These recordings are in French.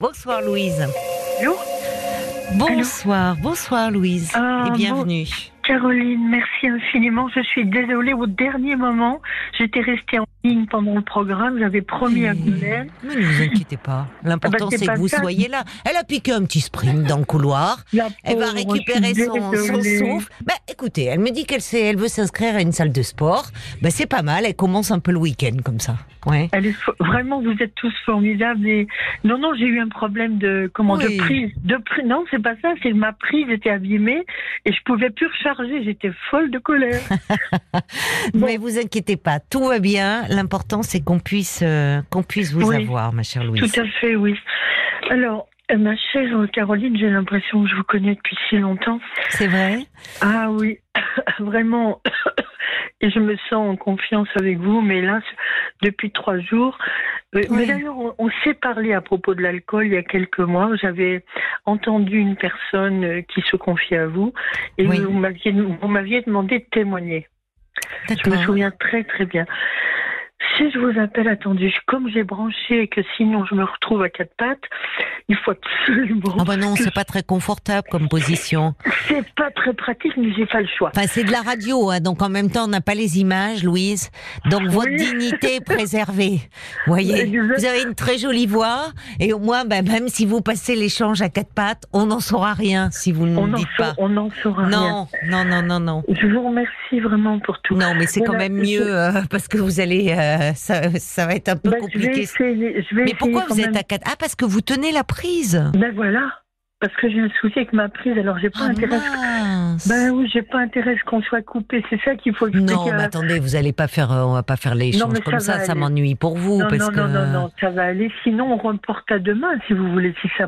Bonsoir Louise. Allô Bonsoir, bonsoir Louise Ah, et bon- bienvenue. Caroline, merci infiniment. Je suis désolée au dernier moment. J'étais restée en ligne pendant le programme. J'avais promis à Violaine. Mais ne vous inquiétez pas. L'important Ah bah, c'est que vous ça. soyez là. Elle a piqué un petit sprint dans le couloir. La Elle va récupérer son, souffle. Bah, écoutez, elle me dit qu'elle elle veut s'inscrire à une salle de sport. Bah, c'est pas mal. Elle commence un peu le week-end comme ça. Ouais. Elle est fo- vraiment, vous êtes tous formidables. Et... Non, non, j'ai eu un problème de comment Oui. de prise, de prise. Non, c'est pas ça. C'est ma prise était abîmée et je pouvais plus recharger. J'étais folle de colère. Bon. Mais vous inquiétez pas, tout va bien. L'important c'est qu'on puisse euh, qu'on puisse vous Oui. avoir, ma chère Louise. Tout à fait, oui. Alors, euh, ma chère Caroline, j'ai l'impression que je vous connais depuis si longtemps. C'est vrai? Ah oui, vraiment. Et je me sens en confiance avec vous, mais là, depuis trois jours. euh, Oui. Mais d'ailleurs, on, on s'est parlé à propos de l'alcool il y a quelques mois. J'avais entendu une personne euh, qui se confiait à vous et Oui. vous m'aviez demandé de témoigner. Je me souviens très très bien. Si je vous appelle, attendez, comme j'ai branché et que sinon je me retrouve à quatre pattes, il faut absolument. Ah bah non, c'est pas très confortable comme position. C'est pas très pratique, mais j'ai pas le choix. Enfin, c'est de la radio, hein, donc en même temps, on n'a pas les images, Louise. Donc votre Oui. dignité est préservée. Vous voyez, vous avez une très jolie voix, et au moins, ben, même si vous passez l'échange à quatre pattes, on n'en saura rien si vous ne On nous dites pas. on n'en saura rien. Non, non, non, non, non. Je vous remercie vraiment pour tout. Non, mais c'est quand même mieux euh, parce que vous allez, euh, ça, ça va être un peu je vais compliqué. essayer. Je vais Mais pourquoi vous êtes à quatre? Ah, parce que vous tenez la prise. Ben voilà, parce que j'ai un souci avec ma prise, alors j'ai pas Ah, intérêt. Mince. Ben oui, j'ai pas intérêt à ce qu'on soit coupé. C'est ça qu'il faut expliquer. Non, mais attendez, vous allez pas faire, euh, on va pas faire l'échange comme ça ça. m'ennuie pour vous non, parce non, que. non, non, non, ça va aller. Sinon, on reporte à demain, si vous voulez. Si ça,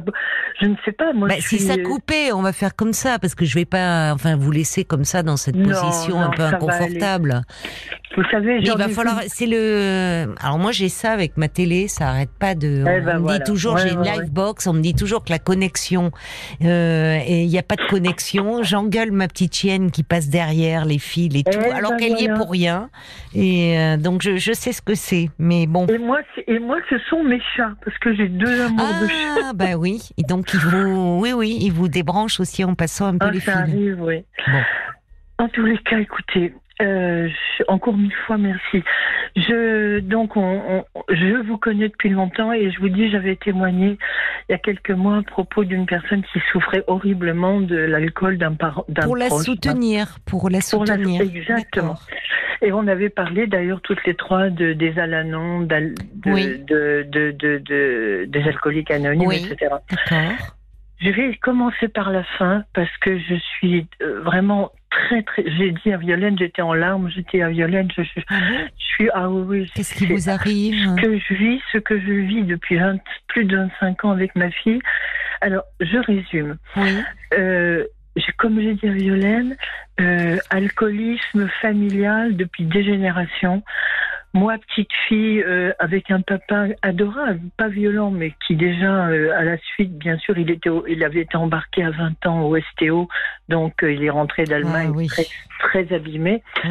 je ne sais pas. Moi, Bah, je si suis- ça coupait, on va faire comme ça parce que je vais pas, enfin, vous laisser comme ça dans cette Non, position non, un peu inconfortable. Vous savez, Il va falloir, c'est le. Alors moi j'ai ça avec ma télé, ça arrête pas de. Eh on ben me voilà. dit toujours, Ouais, j'ai une ouais, live box, on me dit toujours que la connexion euh, et il n'y a pas de connexion. J'engueule ma petite chienne qui passe derrière les fils et tout, Eh alors ben qu'elle y est pour rien. Et euh, donc je, je sais ce que c'est, mais bon. Et moi, et moi, ce sont mes chats, parce que j'ai deux amours de chats. Ah bah oui, et donc il vous, oui oui, il vous débranche aussi en passant un peu Ah, les ça fils. arrive, oui. Bon. En tous les cas, écoutez, euh, encore une fois, merci. Je, donc, on, on- je vous connais depuis longtemps et je vous dis, j'avais témoigné il y a quelques mois à propos d'une personne qui souffrait horriblement de l'alcool d'un parent, Pour la proche, soutenir, pour la Pour la- soutenir. exactement. Et on avait parlé d'ailleurs toutes les trois de, des Alanons, de, Oui. de, de, de- de- des alcooliques anonymes, Oui. etc. D'accord. Je vais commencer par la fin parce que je suis euh, vraiment très très. J'ai dit à Violaine, j'étais en larmes, j'étais à Violaine, je, je, suis ah oui. Qu'est-ce qui vous arrive Ce que je vis, ce que je vis depuis 20 plus de 25 ans avec ma fille. Alors je résume. Oui. Euh, comme j'ai dit à Violaine, euh, alcoolisme familial depuis des générations. Moi, petite fille, euh, avec un papa adorable, pas violent, mais qui déjà, euh, à la suite, bien sûr, il, était au- il avait été embarqué à 20 ans au STO, donc euh, il est rentré d'Allemagne Ah oui. très, très abîmé. Oui.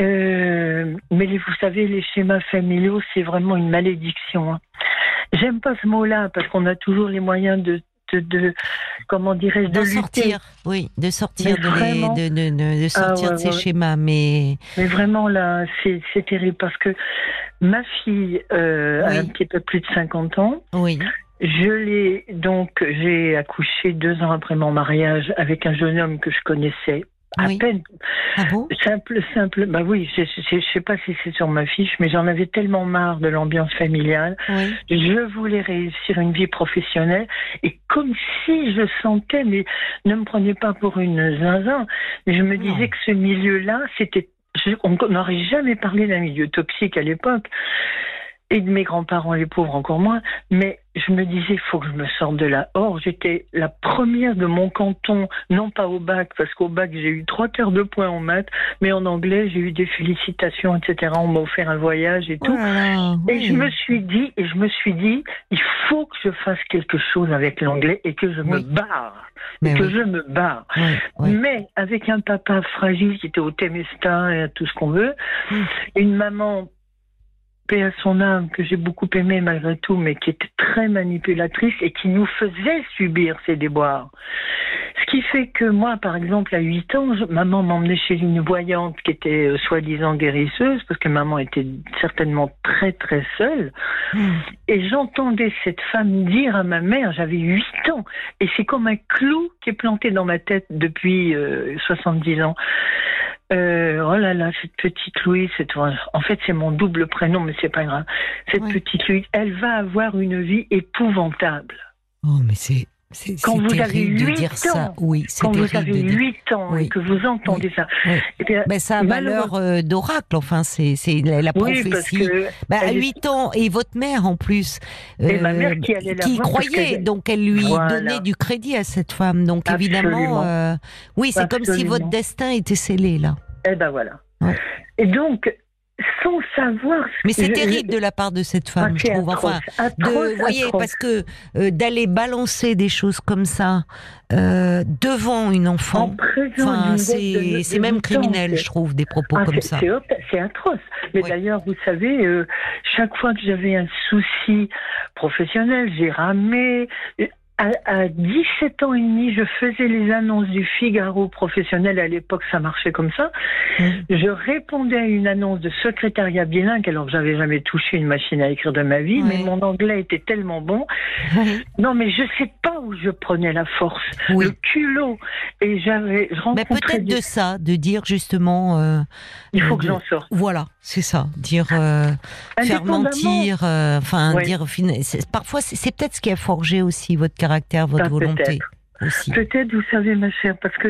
Euh, mais les- vous savez, les schémas familiaux, c'est vraiment une malédiction. hein. J'aime pas ce mot-là parce qu'on a toujours les moyens de, de, comment dirais-je, de sortir, oui, de sortir, de, vraiment. de, de, de- de sortir ouais, de ces ouais. schémas, mais Mais vraiment là, c'est c'est terrible parce que ma fille euh, Oui. a un petit peu plus de 50 ans. oui, Je l'ai donc j'ai accouché deux ans après mon mariage avec un jeune homme que je connaissais à Oui. peine. ah bon? Simple, simple. Bah oui, je, je, je sais pas si c'est sur ma fiche, mais j'en avais tellement marre de l'ambiance familiale. Oui, Je voulais réussir une vie professionnelle et comme si je sentais, mais ne me prenez pas pour une zinzin, mais je me Non. disais que ce milieu-là, c'était, on n'aurait jamais parlé d'un milieu toxique à l'époque et de mes grands-parents, les pauvres encore moins, mais je me disais, il faut que je me sorte de là. Or, j'étais la première de mon canton, non pas au bac, parce qu'au bac, j'ai eu trois quarts de points en maths, mais en anglais, j'ai eu des félicitations, etc. On m'a offert un voyage et tout. Là, Et oui. je me suis dit, et je me suis dit, il faut que je fasse quelque chose avec l'anglais et que je me barre, Mais que oui, je me barre. Mais avec un papa fragile qui était au Temesta et à tout ce qu'on veut, une maman paix à son âme, que j'ai beaucoup aimé malgré tout, mais qui était très manipulatrice et qui nous faisait subir ces déboires. Ce qui fait que moi, par exemple, à 8 ans, maman m'emmenait chez une voyante qui était euh, soi-disant guérisseuse, parce que maman était certainement très très seule. Hmm. Et j'entendais cette femme dire à ma mère, j'avais 8 ans, et c'est comme un clou qui est planté dans ma tête depuis 70 euh, ans. Euh, oh là là, cette petite Louise, en fait c'est mon double prénom, mais c'est pas grave. Cette petite Louise, elle va avoir une vie épouvantable. Oh, mais c'est quand vous avez 8 de dire ans, ça. Oui, quand vous avez 8 ans et que vous entendez ça. Eh mais ça a valeur euh, d'oracle, enfin, c'est la, prophétie. Bah, à 8 ans, et votre mère en plus, euh, qui, allait qui croyait, donc elle lui donnait du crédit à cette femme. Donc évidemment, euh, oui, c'est comme si votre destin était scellé là. Eh ben voilà. Et donc, sans savoir. Mais c'est terrible de la part de cette ah, femme, je trouve. enfin, de, voyez, parce que euh, d'aller balancer des choses comme ça euh, devant une enfant, enfin, c'est même criminel, je trouve, des propos ah, comme ça. C'est atroce. Mais d'ailleurs, vous savez, euh, chaque fois que j'avais un souci professionnel, j'ai ramé à, 17 ans et demi, je faisais les annonces du Figaro professionnel. À l'époque, ça marchait comme ça. Mm. Je répondais à une annonce de secrétariat bilingue, alors que j'avais jamais touché une machine à écrire de ma vie, mais mon anglais était tellement bon. Non, mais je sais pas où je prenais la force, le culot. Et j'avais, Mais peut-être de ça, de dire justement. Euh, Il faut que j'en sorte. Voilà, c'est ça. Dire, euh, faire mentir, euh, enfin, dire. Parfois, c'est peut-être ce qui a forgé aussi votre caractère votre volonté aussi. Peut-être, vous savez, ma chère, parce que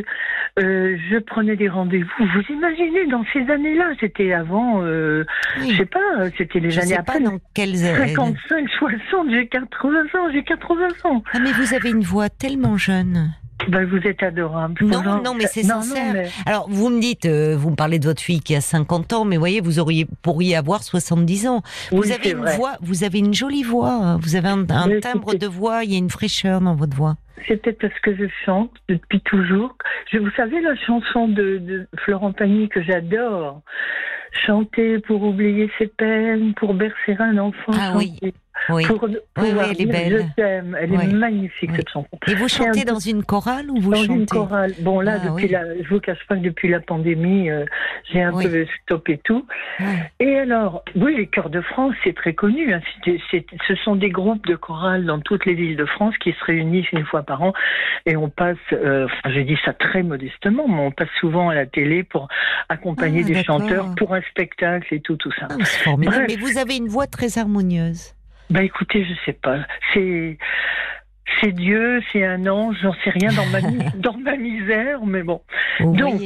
euh, je prenais des rendez-vous. Vous imaginez, dans ces années-là, c'était avant, euh, je sais pas, c'était les années après. dans quelles 55, 60, j'ai 80 ans, j'ai 80 ans. Ah, mais vous avez une voix tellement jeune. Ben, vous êtes adorable. Non, non, mais c'est sincère. Alors, vous me dites, euh, vous me parlez de votre fille qui a 50 ans, mais voyez, vous auriez, pourriez avoir 70 ans. vous avez une voix, vous avez une jolie voix. Hein. Vous avez un, timbre de voix, il y a une fraîcheur dans votre voix. C'est peut-être parce que je chante depuis toujours. Je, vous savez la chanson de, Florent Pagny que j'adore Chanter pour oublier ses peines, pour bercer un enfant. Ah oui. Oui. Pour, oui, elle est belle. Je t'aime. Elle est magnifique, cette chanson. Et vous chantez dans une chorale ou vous dans chantez Dans une chorale. Bon, là, ah, depuis la, je vous cache pas que depuis la pandémie, euh, j'ai un peu stoppé tout. Et alors, oui, les chœurs de France, c'est très connu. Hein. ce sont des groupes de chorales dans toutes les villes de France qui se réunissent une fois par an. Et on passe, euh, enfin, je dis ça très modestement, mais on passe souvent à la télé pour accompagner ah, des chanteurs pour un spectacle et tout, tout ça. Ah, formidable. Mais vous avez une voix très harmonieuse. Bah écoutez, je sais pas. C'est c'est Dieu, c'est un ange, j'en sais rien dans ma dans ma misère, mais bon. Donc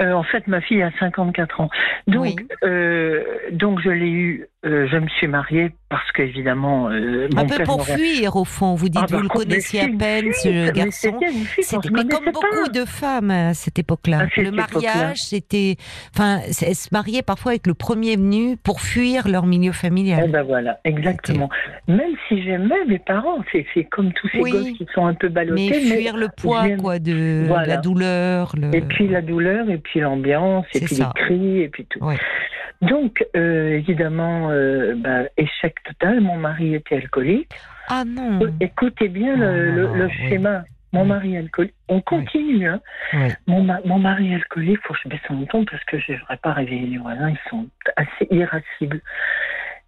euh, en fait, ma fille a 54 ans. Donc, euh, donc je l'ai eu. Euh, je me suis mariée parce qu'évidemment. Euh, un peu pour fuir, au fond. Vous dites, ah, vous bah, le connaissiez à peine, ce garçon. Mais, comme beaucoup de femmes à cette époque-là. Le mariage, c'était. Enfin, elles se mariaient parfois avec le premier venu pour fuir leur milieu familial. Eh ben voilà, exactement. Même si j'aimais mes parents, c'est comme tous ces gosses qui sont un peu ballottés. Mais fuir le poids, quoi, de la douleur. Et puis la douleur, et puis l'ambiance, et puis les cris, et puis tout. Donc, euh, évidemment, euh, bah, échec total. Mon mari était alcoolique. Ah non. Écoutez bien le, ah, schéma. Mon mari alcoolique. On continue. Hein. Mon, mon, mari alcoolique, faut que je baisse son ton parce que je ne devrais pas réveiller les voisins. Ils sont assez irascibles.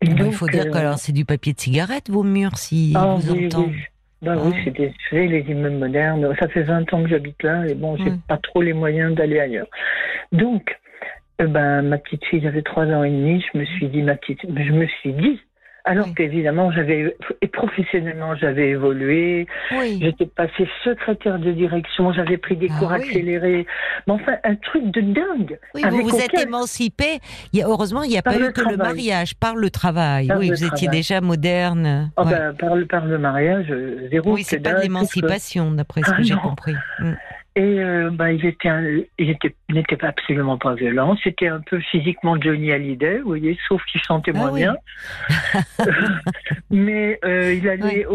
il faut dire euh, que c'est du papier de cigarette, vos murs, si ah, vous oui, entendez. Bah oui, c'est des, les immeubles modernes. Ça fait 20 ans que j'habite là et bon, j'ai pas trop les moyens d'aller ailleurs. Donc, euh, ben, ma petite fille avait trois ans et demi, je me suis dit, ma petite, je me suis dit, alors qu'évidemment, j'avais, et professionnellement, j'avais évolué. J'étais passée secrétaire de direction, j'avais pris des ah cours accélérés. Mais enfin, un truc de dingue. Oui, vous vous êtes émancipée. Il y a, heureusement, il n'y a pas eu que le mariage, par le travail. oui, vous étiez déjà moderne. Oh, ben, par, le, par le mariage, zéro. Oui, c'est pas de l'émancipation, d'après ce que ah j'ai compris. Mm. Et euh, bah, pas absolument pas violent. C'était un peu physiquement Johnny Hallyday, vous voyez, sauf qu'il chantait ah moins bien. Mais euh, il allait,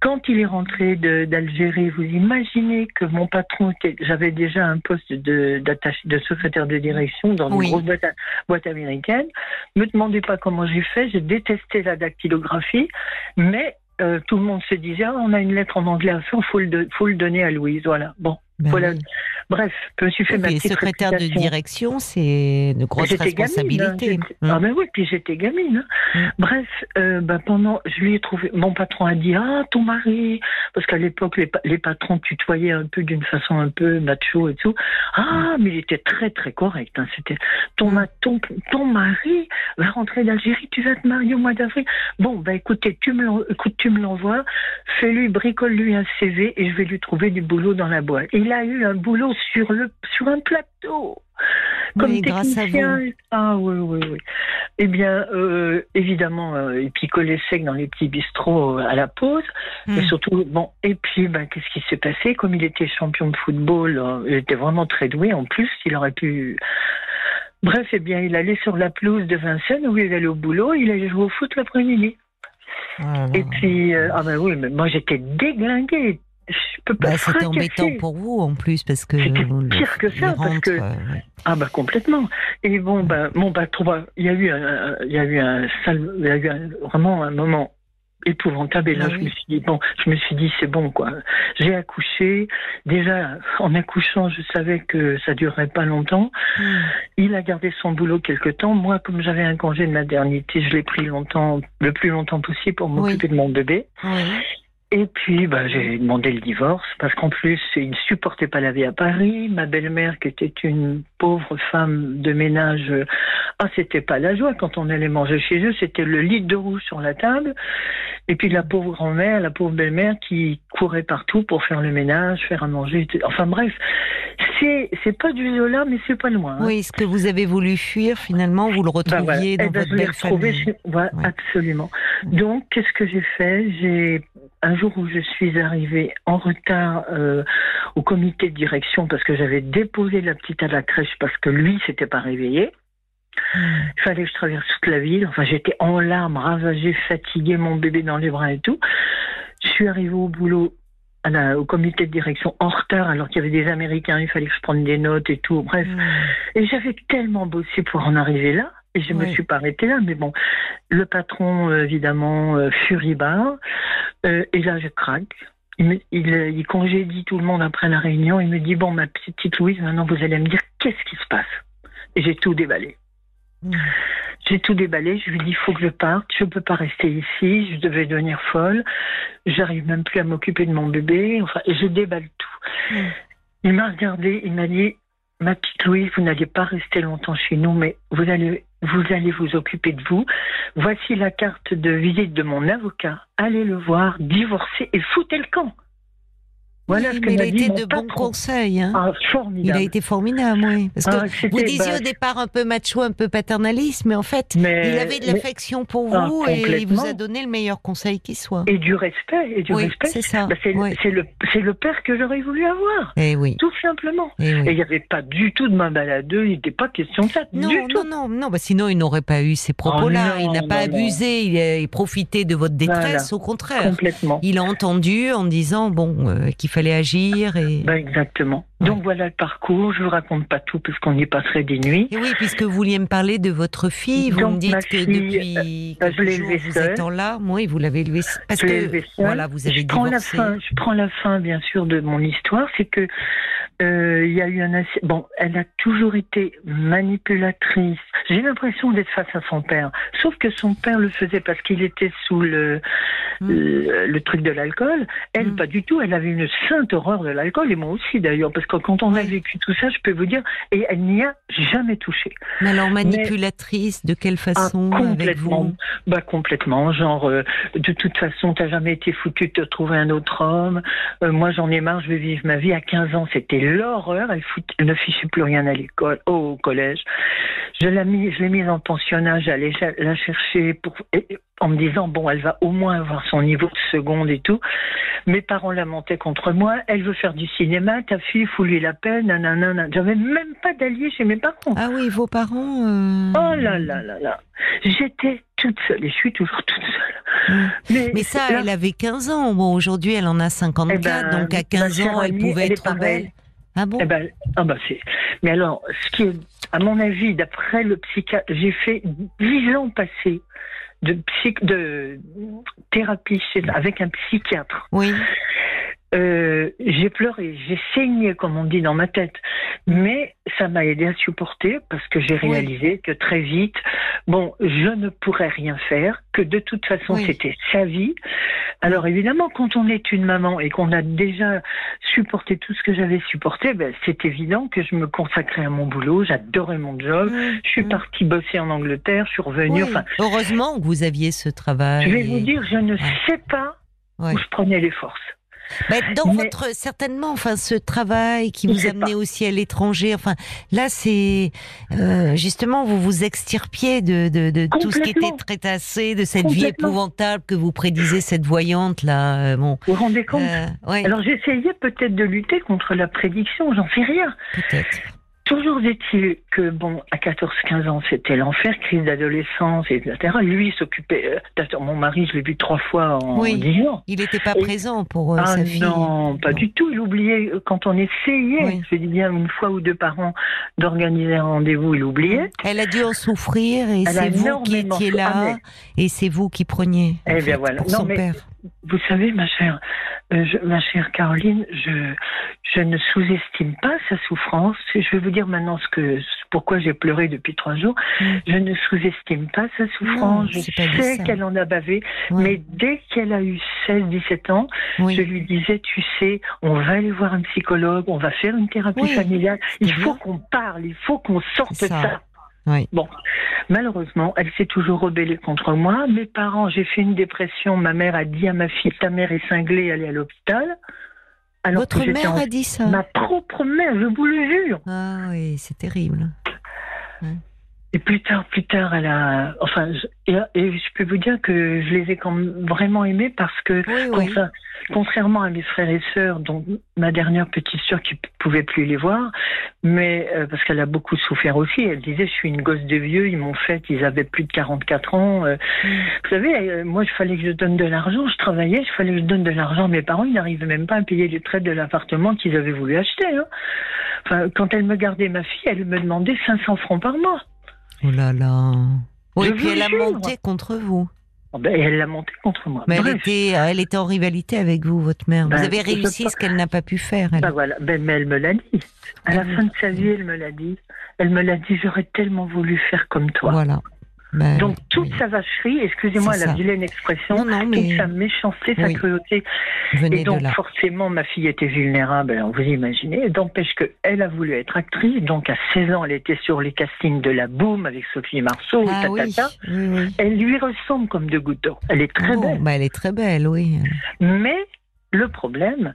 Quand il est rentré d'Algérie, vous imaginez que mon patron, j'avais déjà un poste de, de secrétaire de direction dans une grosse boîte, américaine. Ne me demandez pas comment j'ai fait, j'ai détesté la dactylographie, mais euh, tout le monde se disait ah, on a une lettre en anglais à faire, faut le, faut le donner à Louise. Voilà. Bon, ben voilà. Bref, je me suis fait ma petite secrétaire de direction, c'est de grosses responsabilités. Gamine, hein. Ah ben oui, puis j'étais gamine. Hein. Mm. Bref, euh, ben pendant, je lui ai trouvé. Mon patron a dit ah ton mari, parce qu'à l'époque les, les, patrons tutoyaient un peu d'une façon un peu macho et tout. Ah mm. mais il était très très correct. Hein. C'était ton, ton ton mari va rentrer d'Algérie, tu vas te marier au mois d'avril. Bon ben écoutez, tu me écoute, tu me l'envoies, fais-lui bricole lui un CV et je vais lui trouver du boulot dans la boîte. Il a eu un boulot sur, le, sur un plateau. Comme technicien. Ah oui, oui, oui. Eh bien, euh, évidemment, euh, il picolait sec dans les petits bistrots euh, à la pause. Et hmm. surtout, bon, et puis, ben, qu'est-ce qui s'est passé? Comme il était champion de football, il était vraiment très doué. En plus, il aurait pu. Bref, eh bien, il allait sur la pelouse de Vincennes où il allait au boulot. Il allait jouer au foot l'après-midi. Ah, et puis, ah ben oui, mais moi j'étais déglinguée, bah, c'était embêtant pour vous en plus parce que pire que ça parce que euh, ah bah complètement. Et bon bah mon bah il y a eu un, il y a eu un il y a eu vraiment un moment épouvantable. Et là je me suis dit bon je me suis dit c'est bon quoi. J'ai accouché. Déjà en accouchant je savais que ça durerait pas longtemps. Hmm. il a gardé son boulot quelque temps. Moi comme j'avais un congé de maternité je l'ai pris longtemps le plus longtemps possible pour m'occuper de mon bébé et puis, bah, j'ai demandé le divorce parce qu'en plus, il ne supportait pas la vie à Paris. Ma belle-mère, qui était une pauvre femme de ménage, ah, c'était pas la joie quand on allait manger chez eux. C'était le lit de rouge sur la table. Et puis la pauvre grand-mère, la pauvre belle-mère qui courait partout pour faire le ménage, faire à manger. Enfin bref, c'est c'est pas du Zola, mais c'est pas loin. Hein. Oui, ce que vous avez voulu fuir, finalement, vous le bah, retrouviez dans eh ben, votre belle famille. Voilà, absolument. Donc, qu'est-ce que j'ai fait? J'ai un jour où je suis arrivée en retard euh, au comité de direction parce que j'avais déposé la petite à la crèche parce que lui s'était pas réveillé. Il fallait que je traverse toute la ville. Enfin, j'étais en larmes, ravagée, fatiguée, mon bébé dans les bras et tout. Je suis arrivée au boulot, au comité de direction, en retard, alors qu'il y avait des Américains, il fallait que je prenne des notes et tout. Bref. Hmm. Et j'avais tellement bossé pour en arriver là. Et je ne me suis pas arrêtée là, mais bon, le patron, euh, évidemment, euh, furibard. Euh, et là, je craque. Il, il, il, congédie tout le monde après la réunion. Il me dit Bon, ma petite Louise, maintenant vous allez me dire qu'est-ce qui se passe? Et j'ai tout déballé. Mm. J'ai tout déballé. Je lui dis Il faut que je parte. Je ne peux pas rester ici. Je devais devenir folle. J'arrive même plus à m'occuper de mon bébé. Enfin, je déballe tout. Mm. Il m'a regardé. Il m'a dit Ma petite Louise, vous n'allez pas rester longtemps chez nous, mais vous allez vous allez vous occuper de vous. Voici la carte de visite de mon avocat. Allez le voir, divorcer et foutez le camp. Voilà ce que il a été de bons conseils. Hein. Ah, il a été formidable, oui. Parce que ah, vous disiez au départ un peu macho, un peu paternaliste, mais en fait, il avait de l'affection pour ah, vous et il vous a donné le meilleur conseil qui soit. Et du respect, et du respect. C'est ça. Bah, c'est le, le, père que j'aurais voulu avoir. Et eh oui. Tout simplement. Eh et il n'y avait pas du tout de main baladeux, il n'était pas question de ça. Non, non, non, non, bah, sinon il n'aurait pas eu ces propos-là. il n'a pas abusé, il a profité de votre détresse, au contraire. Complètement. Il a entendu en disant bon euh, qu'il fallait Ben exactement. Donc voilà le parcours. Je vous raconte pas tout parce qu'on y passerait des nuits. Et oui, puisque vous vouliez me parler de votre fille, vous me dites que depuis ben, je élevée vous êtes en larmes. Oui, vous l'avez élevée parce que voilà, vous avez je prends la fin. Je prends la fin, bien sûr, de mon histoire. C'est que euh, il y a eu un bon, elle a toujours été manipulatrice. J'ai l'impression d'être face à son père, sauf que son père le faisait parce qu'il était sous le hmm. le, truc de l'alcool. Elle, hmm. pas du tout. Elle avait une sainte horreur de l'alcool et moi aussi d'ailleurs, parce que quand on a vécu tout ça, je peux vous dire, et elle n'y a jamais touché. Mais alors manipulatrice, de quelle ah, façon Complètement. bah complètement. Genre, euh, de toute façon, t'as jamais été foutu de te trouver un autre homme. Euh, moi, j'en ai marre. Je vais vivre ma vie. À 15 ans, c'était l'horreur. Elle, ne fichait plus rien à l'école, au collège. Je l'ai mis, je l'ai mise en pensionnat. J'allais la chercher pour, en me disant bon, elle va au moins avoir son niveau de seconde et tout. Mes parents lamentaient contre moi. Elle veut faire du cinéma. Ta fille, fout lui la peine. Nanana. J'avais même pas d'alliés chez mes parents. Ah oui, vos parents. Euh, oh là là là là. J'étais toute seule et je suis toujours toute seule. Mais, ça, elle avait 15 ans. Bon, aujourd'hui, elle en a 54. Eh ben, donc à 15 ans, elle pouvait être belle. Ah bon? Eh ben, ah bah Mais alors, ce qui est, à mon avis, d'après le psychiatre, j'ai fait 10 ans passés de, psy, de thérapie avec un psychiatre. Oui. Euh, j'ai pleuré, j'ai saigné, comme on dit dans ma tête, mais ça m'a aidé à supporter parce que j'ai réalisé que très vite, bon, je ne pourrais rien faire, que de toute façon c'était sa vie. Alors évidemment, quand on est une maman et qu'on a déjà supporté tout ce que j'avais supporté, ben, c'est évident que je me consacrais à mon boulot, j'adorais mon job, je suis partie bosser en Angleterre, je suis revenue. Enfin, Heureusement que vous aviez ce travail. Je vais vous dire, je ne sais pas où je prenais les forces. Bah, dans votre certainement, enfin, ce travail qui vous amenait aussi à l'étranger, enfin, là, c'est euh, justement vous vous extirpiez de, de, de tout ce qui était très tassé, de cette vie épouvantable que vous prédisez cette voyante là. Euh, bon, vous vous rendez compte euh, Alors j'essayais peut-être de lutter contre la prédiction, j'en sais rien. Peut-être. Toujours est-il que, bon, à 14-15 ans, c'était l'enfer, crise d'adolescence, etc. Lui s'occupait. Euh, mon mari, je l'ai vu trois fois en oui, 10 ans. Il n'était pas présent pour euh, ah sa fille. Non, pas du tout. Il oubliait, euh, quand on essayait, je dis bien une fois ou deux par an, d'organiser un rendez-vous, il oubliait. Elle a dû en souffrir et c'est vous qui étiez là ah, et c'est vous qui preniez. Eh bien voilà. Pour son père. Vous savez, ma chère, euh, ma chère Caroline, je, je ne sous-estime pas sa souffrance. Je vais vous dire maintenant ce que, pourquoi j'ai pleuré depuis trois jours. Mm. Je ne sous-estime pas sa souffrance. je sais qu'elle en a bavé, mais dès qu'elle a eu 16, 17 ans, je lui disais, tu sais, on va aller voir un psychologue, on va faire une thérapie familiale. Il faut qu'on parle, il faut qu'on sorte ça. ça. Bon, malheureusement, elle s'est toujours rebellée contre moi. Mes parents, j'ai fait une dépression. Ma mère a dit à ma fille, ta mère est cinglée, elle est à l'hôpital. Votre mère a dit ça Ma propre mère, je vous le jure. Ah oui, c'est terrible. Et plus tard, plus tard, elle a. Enfin, et, je peux vous dire que je les ai quand même vraiment aimés parce que, contrairement à mes frères et sœurs, dont ma dernière petite sœur qui pouvait plus les voir, mais euh, parce qu'elle a beaucoup souffert aussi. Elle disait, je suis une gosse de vieux. Ils m'ont fait, ils avaient plus de 44 ans. Euh. Mm. Vous savez, euh, moi, il fallait que je donne de l'argent. Je travaillais, il fallait que je donne de l'argent. Mes parents, ils n'arrivaient même pas à payer les traites de l'appartement qu'ils avaient voulu acheter. Hein. Enfin, quand elle me gardait ma fille, elle me demandait 500 francs par mois. Oh là là. Oui, et puis elle a monté contre vous. Oh ben, elle l'a monté contre moi. Mais elle était, elle était en rivalité avec vous, votre mère. vous ben, avez réussi ce qu'elle n'a pas pu faire. Elle. Ben, voilà. Mais elle me l'a dit. À la fin de sa vie, elle me l'a dit. Elle me l'a dit, j'aurais tellement voulu faire comme toi. Voilà. Ben, Donc toute sa vacherie, excusez-moi la vilaine expression, toute sa méchanceté, sa cruauté. et donc forcément ma fille était vulnérable, alors vous imaginez, d'empêche qu'elle a voulu être actrice, donc à 16 ans elle était sur les castings de la Boom avec Sophie Marceau, ah, elle lui ressemble comme de gouttes d'eau. Elle est très belle. Bah, elle est très belle, oui. Mais le problème,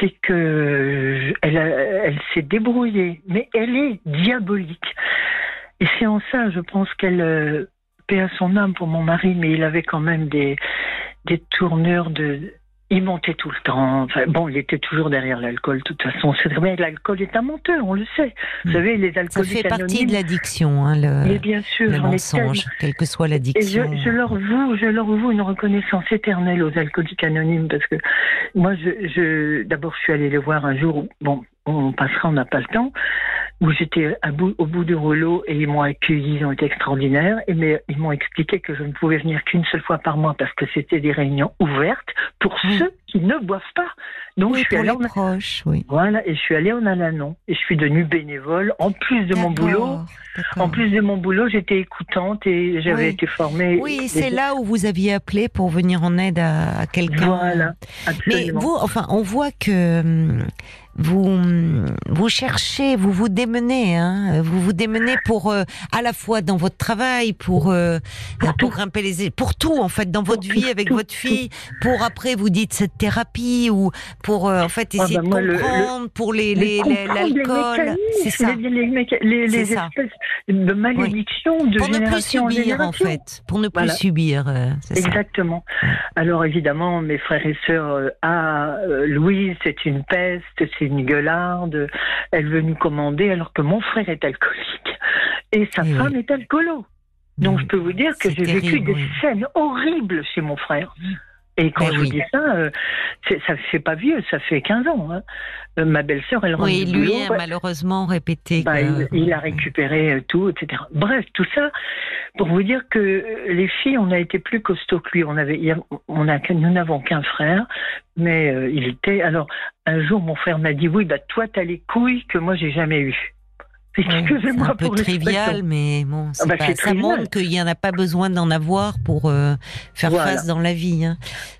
c'est que elle, elle s'est débrouillée, mais elle est diabolique. Et c'est en ça, je pense qu'elle euh, paie à son âme pour mon mari, mais il avait quand même des, des tournures de. Il montait tout le temps. Enfin, bon, il était toujours derrière l'alcool, de toute façon. C'est vrai, l'alcool est un menteur, on le sait. Vous savez, les alcooliques Ça fait partie de l'addiction, hein, le, bien sûr, le mensonge, quelle que soit l'addiction. Je, je, leur voue, je leur voue une reconnaissance éternelle aux alcooliques anonymes, parce que moi, je, je d'abord, je suis allée les voir un jour. Bon, on passera, on n'a pas le temps où j'étais au bout du rouleau et ils m'ont accueilli, ils ont été extraordinaires, et mais ils m'ont expliqué que je ne pouvais venir qu'une seule fois par mois parce que c'était des réunions ouvertes pour ceux qui ne boivent pas. Donc je suis allée en... proches, oui. Voilà, et je suis allée en Alanon et je suis devenue bénévole en plus de mon boulot. En plus de mon boulot, j'étais écoutante et j'avais été formée. Oui, c'est là où vous aviez appelé pour venir en aide à, quelqu'un. Voilà, absolument. Mais vous, enfin, on voit que hum, vous, vous cherchez, vous vous démenez, hein, vous vous démenez pour euh, à la fois dans votre travail, pour euh, pour, grimper les, pour tout en fait dans votre vie avec votre fille, pour après vous dites cette thérapie ou pour euh, en fait ah, essayer bah, de comprendre, pour les l'alcool, c'est ça, les, les, les espèces de malédiction de pour ne plus subir en, fait, pour ne plus subir. Exactement. Alors évidemment, mes frères et sœurs, ah Louise, c'est une peste, c'est une gueularde, elle veut nous commander alors que mon frère est alcoolique et sa femme est alcoolo. Donc je peux vous dire que j'ai vécu des scènes horribles chez mon frère. Et quand eh je vous dis ça, euh, ça fait pas vieux, ça fait 15 ans. Hein. Euh, ma belle-sœur, elle Oui, lui a malheureusement répété. Bah, il, a récupéré euh, tout, etc. Bref, tout ça pour vous dire que les filles, on a été plus costauds que lui. On avait, on a, nous n'avons qu'un frère, mais il était. Alors, un jour, mon frère m'a dit oui, bah toi, t'as les couilles que moi j'ai jamais eues. Excusez-moi C'est un peu trivial, mais bon, ah bah, ça montre qu'il n'y en a pas besoin d'en avoir pour euh, faire face dans la vie. Hein.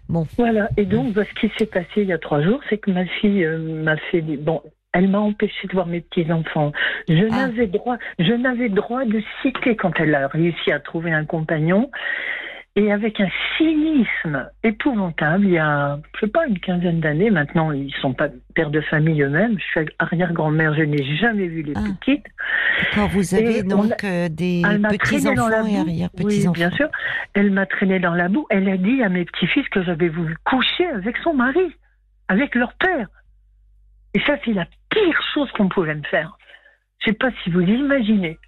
Bon. Voilà. Et donc, bah, ce qui s'est passé il y a trois jours, c'est que ma fille euh, m'a fait. Bon, elle m'a empêché de voir mes petits enfants. Je ah. n'avais droit, je n'avais droit de citer quand elle a réussi à trouver un compagnon et avec un cynisme épouvantable. Il y a, je sais pas, une quinzaine d'années maintenant, ils sont pas pères de famille eux-mêmes. Je suis arrière-grand-mère, je n'ai jamais vu les ah. petites. Quand vous avez donc euh, des petits-enfants et arrière-petits-enfants. Oui, bien sûr. Elle m'a traîné dans la boue. Elle a dit à mes petits-fils que j'avais voulu coucher avec son mari, avec leur père. Et ça, c'est la pire chose qu'on pouvait me faire. Je sais pas si vous imaginez.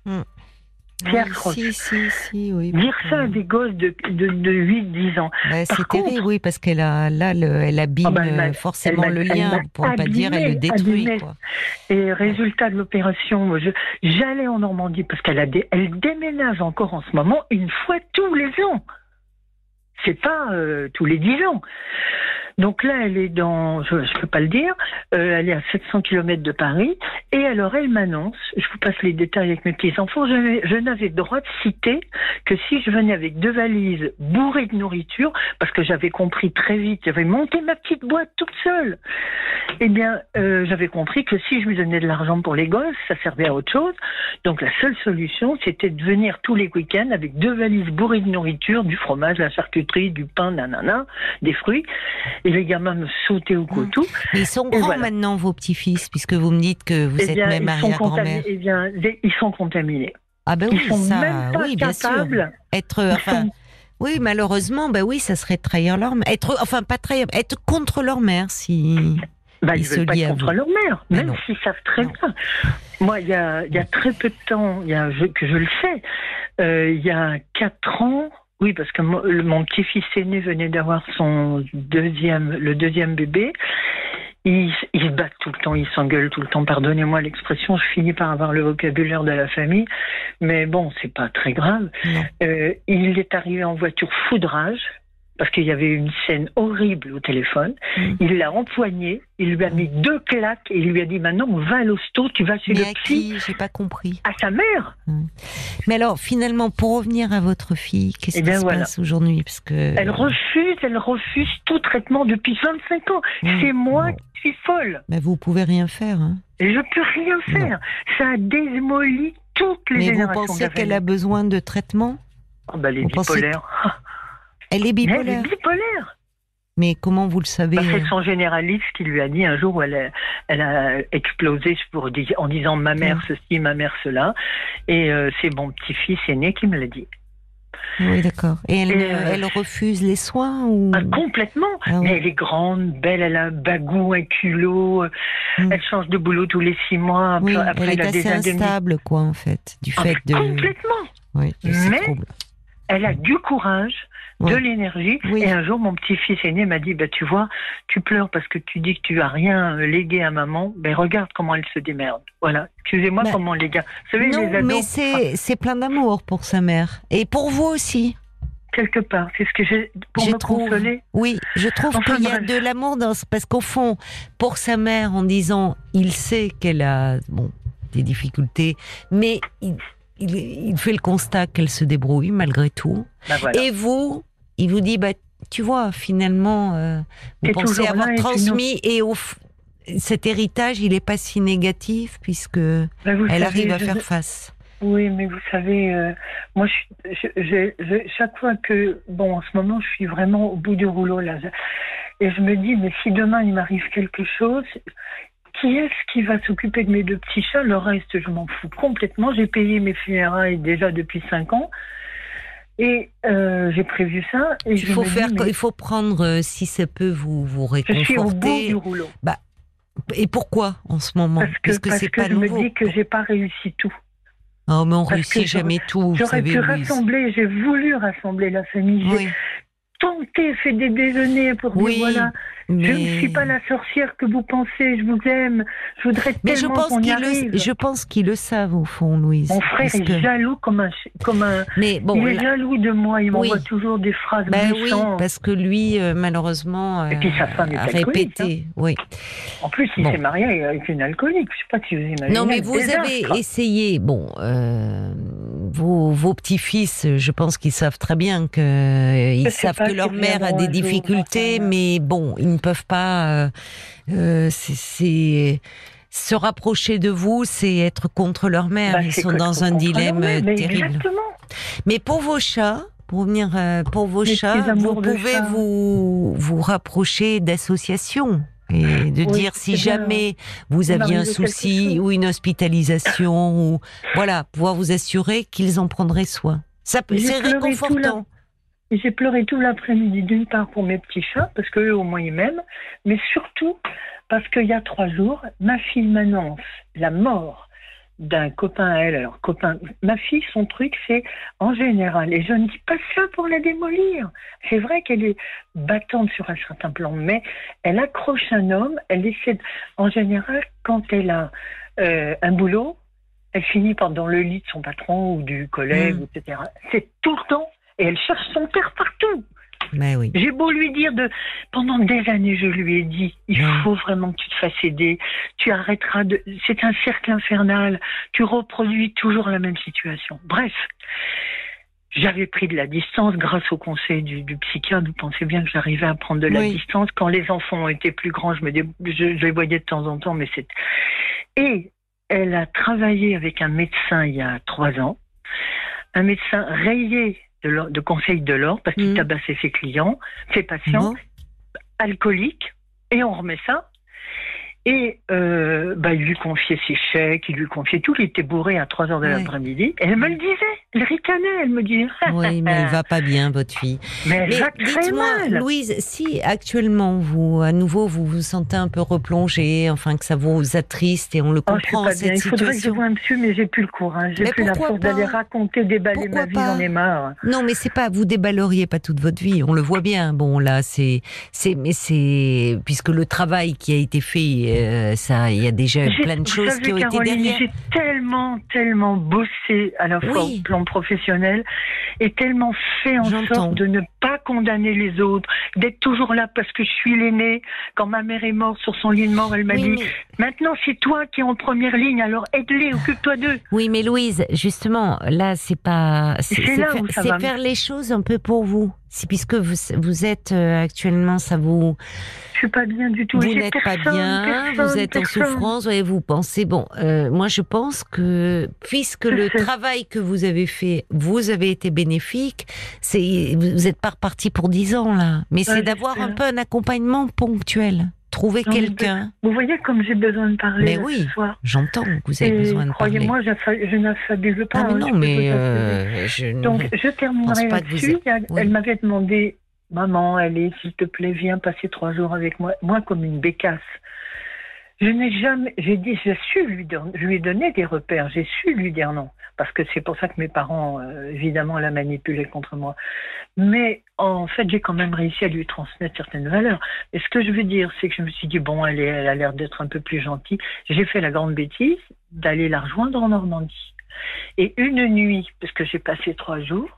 Hmm. Pierre Si, si, si, oui. Dire ça à des gosses de, de, de 8-10 ans. Bah, c'est terrible, oui, parce qu'elle a, là, le, elle abîme ah bah, forcément le lien, pour ne pas dire, elle le détruit. Quoi. Et résultat de l'opération, j'allais en Normandie, parce qu'elle a elle déménage encore en ce moment une fois tous les ans. C'est pas euh, tous les 10 ans. Donc là, elle est dans, je ne peux pas le dire, euh, elle est à 700 km de Paris. Et alors, elle m'annonce, je vous passe les détails avec mes petits-enfants, je, je n'avais droit de citer que si je venais avec deux valises bourrées de nourriture, parce que j'avais compris très vite, j'avais monté ma petite boîte toute seule. Eh bien, euh, j'avais compris que si je lui donnais de l'argent pour les gosses, ça servait à autre chose. Donc la seule solution, c'était de venir tous les week-ends avec deux valises bourrées de nourriture, du fromage, la charcuterie, du pain, nanana, des fruits les gamins me sautaient au couteau. ils sont grands maintenant, vos petits-fils, puisque vous me dites que vous eh êtes même arrière-grand-mère. Eh bien, ils sont contaminés. Ah ben oui, ça, oui, bien sûr. Être, enfin, oui, malheureusement, ben oui, ça serait trahir leur mère. Être, enfin, pas trahir, être contre leur mère, si. Bah, ils, veulent pas être contre leur mère, ben même s'ils savent très bien. Moi, il y a, y a, très peu de temps, y a, que je le sais, euh, il y a quatre ans, oui, parce que mon, petit-fils aîné venait d'avoir son deuxième, le deuxième bébé. Il, il se bat tout le temps, il s'engueule tout le temps. Pardonnez-moi l'expression, je finis par avoir le vocabulaire de la famille, mais bon, c'est pas très grave. Euh, il est arrivé en voiture foudrage parce qu'il y avait une scène horrible au téléphone. Mm. Il l'a empoigné, il lui a mis mm. deux claques et il lui a dit maintenant va à l'hosto, tu vas chez Mais le à psy. J'ai pas compris. À sa mère. Mm. Mais alors finalement, pour revenir à votre fille, qu'est-ce eh qui se passe aujourd'hui Parce que elle refuse, elle refuse tout traitement depuis 25 ans. C'est moi qui suis folle. Mais vous pouvez rien faire. Hein. Je peux rien faire. Ça a démoli toutes les Mais vous pensez qu'elle a besoin de traitement oh bah, Les bipolaires. Elle est bipolaire. Elle est bipolaire. Mais comment vous le savez bah, C'est son généraliste qui lui a dit un jour où elle a, elle a explosé pour, en disant ma mère mm. ceci, ma mère cela. Et euh, c'est mon petit-fils aîné qui me l'a dit. Oui, d'accord. Et elle, euh, elle, refuse les soins ou... Ah, complètement. Ah Mais elle est grande, belle, elle a un bagou, un culot. Mm. Elle change de boulot tous les six mois. Oui, après, elle est assez instable, quoi, en fait, du ah, fait de... Complètement. Oui, Mais elle a du courage de l'énergie. Et un jour, mon petit-fils aîné m'a dit, bah, tu vois, tu pleures parce que tu dis que tu as rien légué à maman. Ben, regarde comment elle se démerde. Voilà. Excusez-moi bah, comment les gars. Vous savez, non, les mais c'est, c'est plein d'amour pour sa mère. Et pour vous aussi. Quelque part. C'est ce que j'ai, pour me consoler. Oui, je trouve qu'il y a de l'amour dans, parce qu'au fond, pour sa mère, en disant, il sait qu'elle a, bon, des difficultés, mais il, il, fait le constat qu'elle se débrouille malgré tout. Bah, Et vous, il vous dit, bah, tu vois, finalement, euh, vous pensez avoir transmis et au, cet héritage, il n'est pas si négatif puisque elle arrive à faire face. Oui, mais vous savez, euh, moi, je, chaque fois que, bon, en ce moment, je suis vraiment au bout du rouleau là, et je me dis, mais si demain il m'arrive quelque chose, qui est-ce qui va s'occuper de mes deux petits chats? Le reste, je m'en fous complètement. J'ai payé mes funérailles déjà depuis cinq ans. Et euh, j'ai prévu ça. Et il faut faire, il faut prendre, euh, si ça peut vous vous réconforter. Je suis au bout du rouleau. Bah, et pourquoi en ce moment? Parce que, parce que, je me dis que j'ai pas réussi tout. Oh, mais on réussit jamais tout. J'aurais pu rassembler, j'ai voulu rassembler la famille. J'ai tenté, fait des déjeuners pour dire voilà, je ne suis pas la sorcière que vous pensez, je vous aime, je voudrais mais tellement je pense qu'il le, Je pense qu'ils le savent au fond, Louise. Mon frère est jaloux comme un, comme un. Mais bon, il est jaloux de moi. Il m'envoie toujours des phrases ben Oui, parce que lui, euh, malheureusement, Et puis sa femme est a répété. Hein. Oui. En plus, il s'est marié avec une alcoolique. Je sais pas si vous imaginez. Non, mais vous avez essayé. Bon, euh, vos, vos petits-fils, je pense qu'ils savent très bien que ils savent que leur mère a des difficultés, mais bon, ils peuvent pas. Euh, euh, c'est se rapprocher de vous, c'est être contre leur mère. Bah, Ils sont dans un dilemme terrible. Mais pour vos chats, pour venir, euh, pour vos chats, vous pouvez vous vous rapprocher d'associations et de dire si jamais vous aviez un souci ou une hospitalisation ou voilà, pouvoir vous assurer qu'ils en prendraient soin. Ça c'est réconfortant. J'ai pleuré tout l'après-midi, d'une part pour mes petits chats, parce qu'eux au moins ils m'aiment, mais surtout parce qu'il y a trois jours, ma fille m'annonce la mort d'un copain à elle. Alors, copain, ma fille, son truc, c'est en général, et je ne dis pas ça pour la démolir. C'est vrai qu'elle est battante sur un certain plan, mais elle accroche un homme, elle essaie, en général, quand elle a euh, un boulot, elle finit par dans le lit de son patron ou du collègue, mmh. etc. C'est tout le temps et elle cherche son père partout. Mais oui. J'ai beau lui dire de pendant des années je lui ai dit il faut vraiment que tu te fasses aider tu arrêteras de c'est un cercle infernal tu reproduis toujours la même situation bref j'avais pris de la distance grâce au conseil du, psychiatre. Vous pensez bien que j'arrivais à prendre de la distance. Quand les enfants ont été plus grands, je, me je, les voyais de temps en temps, mais c'est. Et elle a travaillé avec un médecin il y a trois ans, un médecin rayé de, de conseil de l'or parce qu'il mmh. tabassait ses clients, ses patients, alcooliques, et on remet ça. Et euh, bah, il lui confiait ses chèques, il lui confiait tout. Il était bourré à 3 heures de l'après-midi. Elle me le disait. Elle ricanait, elle me disait. oui, mais elle va pas bien, votre fille. Mais, mais dites-moi, Louise, si actuellement, vous, à nouveau, vous vous sentez un peu replongée, enfin que ça vous attriste et on le oh, comprend, oh, cette Il faudrait que je voie un monsieur, mais j'ai plus le courage. J'ai plus la force d'aller raconter, déballer ma vie, j'en ai marre. Non, mais c'est pas, vous déballeriez pas toute votre vie. On le voit bien. Bon, là, c'est, c'est, mais c'est, puisque le travail qui a été fait, euh, ça, il y a déjà plein de choses qui ont été derrière. J'ai tellement, tellement bossé à la fois au plan professionnel et tellement fait en sorte de ne pas condamner les autres, d'être toujours là parce que je suis l'aîné. Quand ma mère est morte sur son lit de mort, elle m'a dit maintenant c'est toi qui es en première ligne, alors aide-les, occupe-toi d'eux. Oui, mais Louise, justement, là c'est pas, c'est faire les choses un peu pour vous. Puisque vous, vous êtes euh, actuellement, ça vous. Suis pas bien du tout. Vous n'êtes pas bien, vous êtes en souffrance, et vous pensez. Bon, euh, moi je pense que puisque le travail que vous avez fait, vous avez été bénéfique, c'est vous n'êtes pas reparti pour dix ans là, mais c'est d'avoir un peu un accompagnement ponctuel. Trouver quelqu'un. Vous voyez comme j'ai besoin de parler. Mais oui, j'entends que vous avez besoin de parler. Croyez-moi, je n'affabule pas. Ah, mais hein, non, mais euh, je Donc, je terminerai là-dessus. Elle m'avait demandé, maman, allez, s'il te plaît, viens passer trois jours avec moi. Moi, comme une bécasse. Je n'ai jamais, j'ai dit, j'ai su lui, je lui ai donné des repères, j'ai su lui dire non, parce que c'est pour ça que mes parents, euh, évidemment, la manipulaient contre moi. Mais en fait, j'ai quand même réussi à lui transmettre certaines valeurs. Et ce que je veux dire, c'est que je me suis dit, bon, elle, elle a l'air d'être un peu plus gentille. J'ai fait la grande bêtise d'aller la rejoindre en Normandie. Et une nuit, parce que j'ai passé trois jours,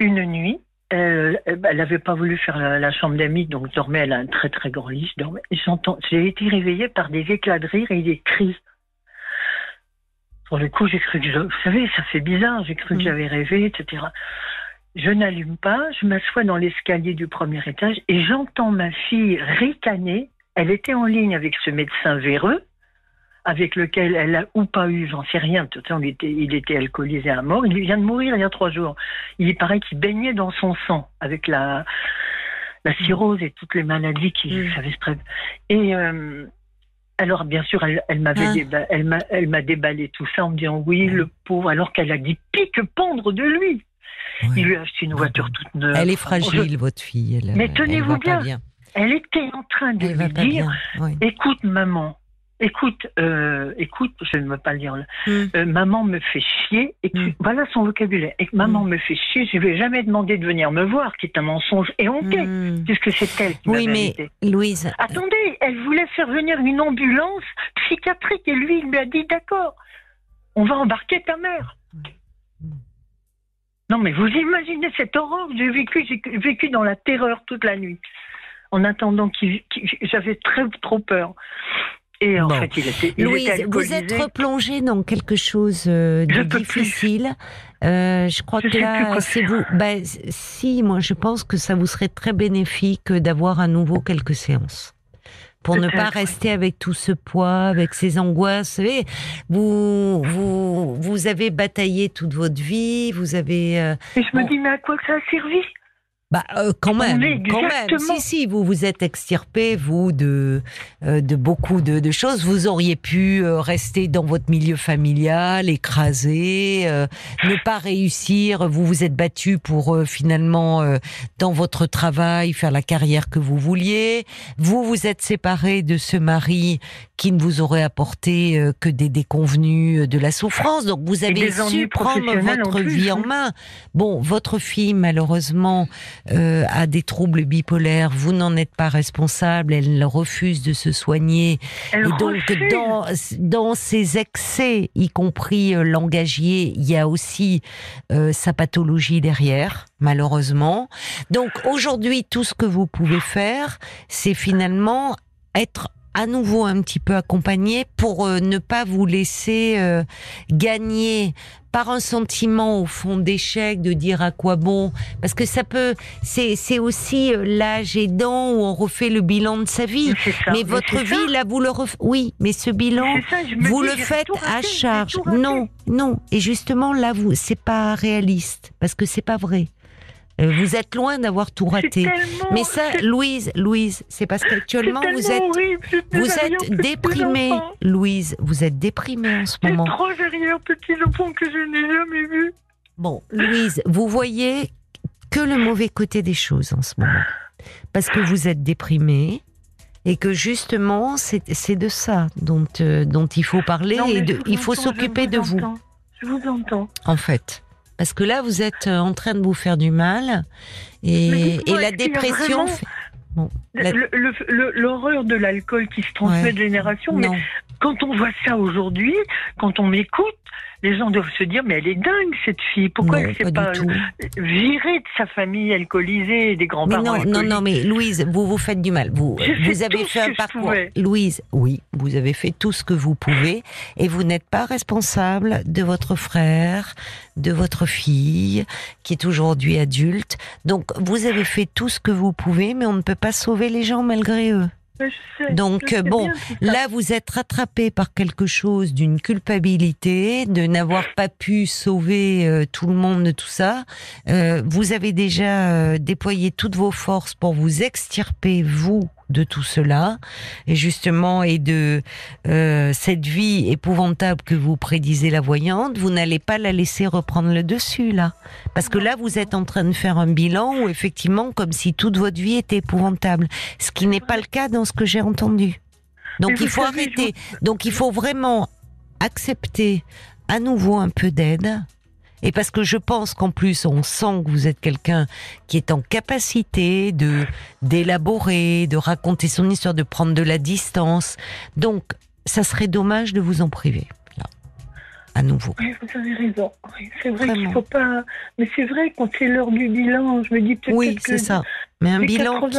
une nuit, elle n'avait pas voulu faire la, chambre d'amis, donc dormait, elle a un très très grand lit. J'ai été réveillée par des éclats de rire et des cris. Pour le coup, j'ai cru que je, vous savez, ça fait bizarre, j'ai cru que mm. j'avais rêvé, etc. Je n'allume pas, je m'assois dans l'escalier du premier étage et j'entends ma fille ricaner Elle était en ligne avec ce médecin véreux, avec lequel elle a ou pas eu, j'en sais rien. De toute façon, il était, il était alcoolisé à mort. Il vient de mourir il y a trois jours. Il paraît qu'il baignait dans son sang avec la, la cirrhose et toutes les maladies qui mm. savaient Et euh, alors, bien sûr, elle, elle m'avait ah. elle m'a, elle m'a déballé tout ça en me disant oui, le pauvre, alors qu'elle a dit pique pendre de lui. Il lui a acheté une voiture toute neuve. Elle est fragile, votre fille. Mais tenez-vous bien, Elle était en train de lui dire écoute, maman, Écoute, euh, écoute, je ne veux pas le dire là. Mm. Euh, maman me fait chier. Et mm. Voilà son vocabulaire. Et maman mm. me fait chier. Je vais jamais demander de venir me voir, qui est un mensonge et honteux, puisque c'est elle qui Oui, mais Louise. Attendez, elle voulait faire venir une ambulance psychiatrique et lui, il lui a dit d'accord, on va embarquer ta mère. Non, mais vous imaginez cette horreur J'ai vécu, j'ai vécu dans la terreur toute la nuit, en attendant qu'il, j'avais très trop peur. Et en fait, il était, Louise, vous êtes replongée dans quelque chose euh, de difficile. Euh, je crois que là, c'est vous. Ben, si, moi, je pense que ça vous serait très bénéfique d'avoir à nouveau quelques séances pour ne pas rester avec tout ce poids, avec ces angoisses. Vous, vous, vous avez bataillé toute votre vie, vous avez. Euh, Et je me dis, mais à quoi ça a servi? Bah, euh, quand même, quand même. Si, si, vous vous êtes extirpé, vous, de, euh, de beaucoup de, de, choses. Vous auriez pu euh, rester dans votre milieu familial, écrasé, ne pas réussir. Vous vous êtes battu pour finalement, dans votre travail, faire la carrière que vous vouliez. Vous vous êtes séparé de ce mari qui ne vous aurait apporté que des déconvenus, de la souffrance. Donc vous avez su prendre votre vie en main. Bon, votre fille, malheureusement, euh, a des troubles bipolaires, vous n'en êtes pas responsable, elle refuse de se soigner. et donc dans, dans ses excès, y compris euh, l'engagier, il y a aussi euh, sa pathologie derrière, malheureusement. Donc aujourd'hui, tout ce que vous pouvez faire, c'est finalement être à nouveau un petit peu accompagné pour euh, ne pas vous laisser euh, gagner par un sentiment au fond d'échec, de dire à quoi bon, parce que ça peut, c'est c'est aussi euh, l'âge aidant où on refait le bilan de sa vie. Mais, votre vie là, vous le ref... oui, mais ce bilan, vous le faites à charge. Non, non. Et justement là, vous, c'est pas réaliste parce que c'est pas vrai. Euh, vous êtes loin d'avoir tout raté. Mais ça, Louise, Louise, c'est parce qu'actuellement vous êtes, vous êtes déprimée, Louise, vous êtes déprimée en ce moment. trop derrière petit enfant que je n'ai jamais vu. Bon, Louise, vous voyez que le mauvais côté des choses en ce moment, parce que vous êtes déprimée et que justement c'est de ça dont euh, dont il faut parler et de, il faut s'occuper de vous. Je vous entends. En fait. Parce que là, vous êtes euh, en train de vous faire du mal. Et, et la dépression. L'horreur de l'alcool qui se transmet de génération. Mais quand on voit ça aujourd'hui, quand on m'écoute, les gens doivent se dire mais elle est dingue cette fille. Pourquoi elle s'est pas, virée de sa famille alcoolisée des grands-parents Non, non, non, mais Louise, vous vous faites du mal. Vous, vous avez fait un parcours. Louise, oui, vous avez fait tout ce que vous pouvez et vous n'êtes pas responsable de votre frère, de votre fille qui est aujourd'hui adulte. Donc vous avez fait tout ce que vous pouvez, mais on ne peut pas sauver les gens malgré eux. Donc bon, là vous êtes rattrapé par quelque chose d'une culpabilité, de n'avoir pas pu sauver euh, tout le monde de tout ça. Euh, vous avez déjà euh, déployé toutes vos forces pour vous extirper vous de tout cela et justement et de euh, cette vie épouvantable que vous prédisez la voyante, vous n'allez pas la laisser reprendre le dessus là, parce que là vous êtes en train de faire un bilan où effectivement comme si toute votre vie était épouvantable, ce qui n'est pas le cas dans ce que j'ai entendu. Donc il faut arrêter. Donc il faut vraiment accepter à nouveau un peu d'aide et parce que je pense qu'en plus, on sent que vous êtes quelqu'un qui est en capacité de d'élaborer, de raconter son histoire, de prendre de la distance. Donc, ça serait dommage de vous en priver. Là, à nouveau. Oui, vous avez raison. c'est vrai qu'il faut pas. Mais c'est vrai, quand c'est l'heure du bilan, je me dis peut-être oui, c'est ça. Mais un bilan qui,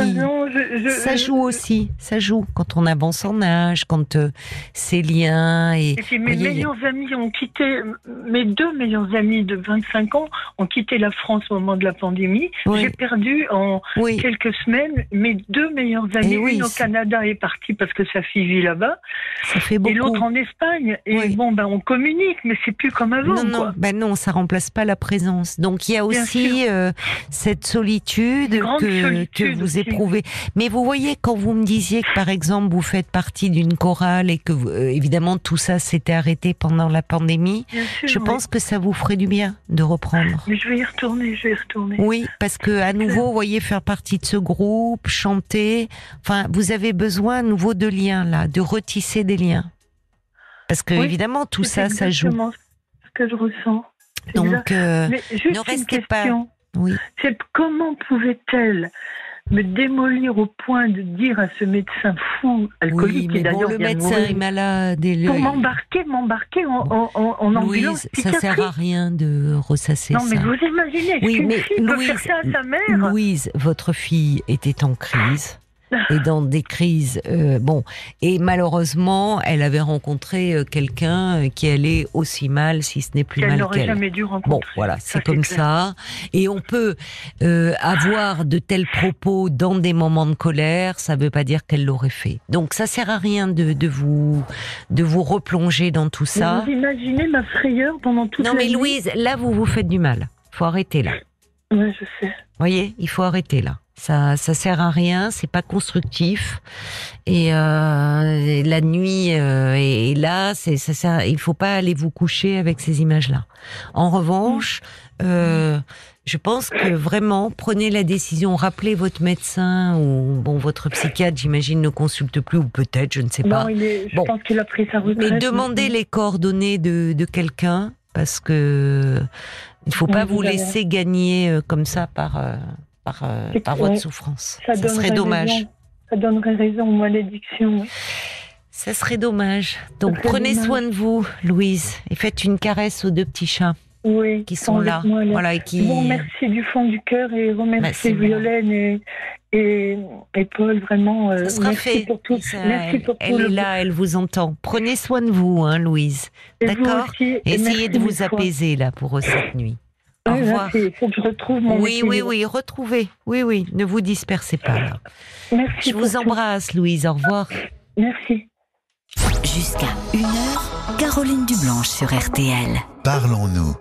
ça joue aussi, ça joue quand on avance en âge, quand euh, ces liens et. et mes meilleurs amis ont quitté, mes deux meilleurs amis de 25 ans ont quitté la France au moment de la pandémie. J'ai perdu en quelques semaines mes deux meilleurs amis. Une au Canada est partie parce que sa fille vit là-bas. Ça fait beaucoup. Et l'autre en Espagne. Et bon, ben on communique, mais c'est plus comme avant. Non, non, ben non, ça remplace pas la présence. Donc il y a aussi euh, cette solitude que que vous éprouvez. Mais vous voyez, quand vous me disiez que, par exemple, vous faites partie d'une chorale et que, euh, évidemment, tout ça s'était arrêté pendant la pandémie, je pense que ça vous ferait du bien de reprendre. Mais je vais y retourner, je vais y retourner. Oui, parce que, à nouveau, vous voyez, faire partie de ce groupe, chanter, enfin, vous avez besoin à nouveau de liens, là, de retisser des liens. Parce que, évidemment, tout ça, ça joue. ce que je ressens. Donc, euh, ne restez pas. Oui. Comment pouvait-elle me démolir au point de dire à ce médecin fou, alcoolique, oui, mais bon, le médecin est malade. Et Pour m'embarquer, m'embarquer en, en, en, Louise, ça sert à rien de ressasser ça. Non, mais vous imaginez, oui, mais fille Louise, peut faire ça à sa mère Louise, votre fille était en crise et dans des crises. Euh, bon, et malheureusement, elle avait rencontré euh, quelqu'un euh, qui allait aussi mal, si ce n'est plus mal qu'elle. jamais dû rencontrer. Bon, voilà, c'est comme ça. Et on peut euh, avoir de tels propos dans des moments de colère, ça ne veut pas dire qu'elle l'aurait fait. Donc, ça sert à rien de, de vous de vous replonger dans tout ça. vous imaginez ma frayeur pendant toute non, mais Louise, là, vous vous faites du mal. Faut arrêter là. Oui, je sais. Voyez, il faut arrêter là. Ça, ça sert à rien, c'est pas constructif. Et, euh, la nuit euh, et, là, c'est ça, ça, il faut pas aller vous coucher avec ces images-là. En revanche, euh, je pense que vraiment prenez la décision, rappelez votre médecin ou bon votre psychiatre, j'imagine ne consulte plus ou peut-être, je ne sais pas. Non, il est, je pense qu'il a pris sa retraite. Mais demandez les coordonnées de, de quelqu'un parce que il faut pas vous laisser gagner euh, comme ça par euh, par, euh, par votre souffrance. Ça, serait dommage. Ça donnerait raison aux malédictions. Ça serait dommage. Donc prenez soin de vous, Louise, et faites une caresse aux deux petits chats. Oui, qui sont là. Voilà, et qui... Bon, merci du fond du cœur et remercie bah, Violaine et, et, et, Paul, vraiment. Ça sera merci fait. pour tout. Ça, merci elle, pour elle tout est là, elle vous entend. Prenez soin de vous, hein, Louise. D'accord Essayez de vous apaiser là pour cette nuit. Au oui, revoir. Il faut que je retrouve mon Oui, oui, oui, retrouvez. Oui, oui, ne vous dispersez pas. Là. Merci. Je vous embrasse, tout. Louise. Au revoir. Merci. Jusqu'à une heure, Caroline Dublanche sur RTL. Parlons-nous.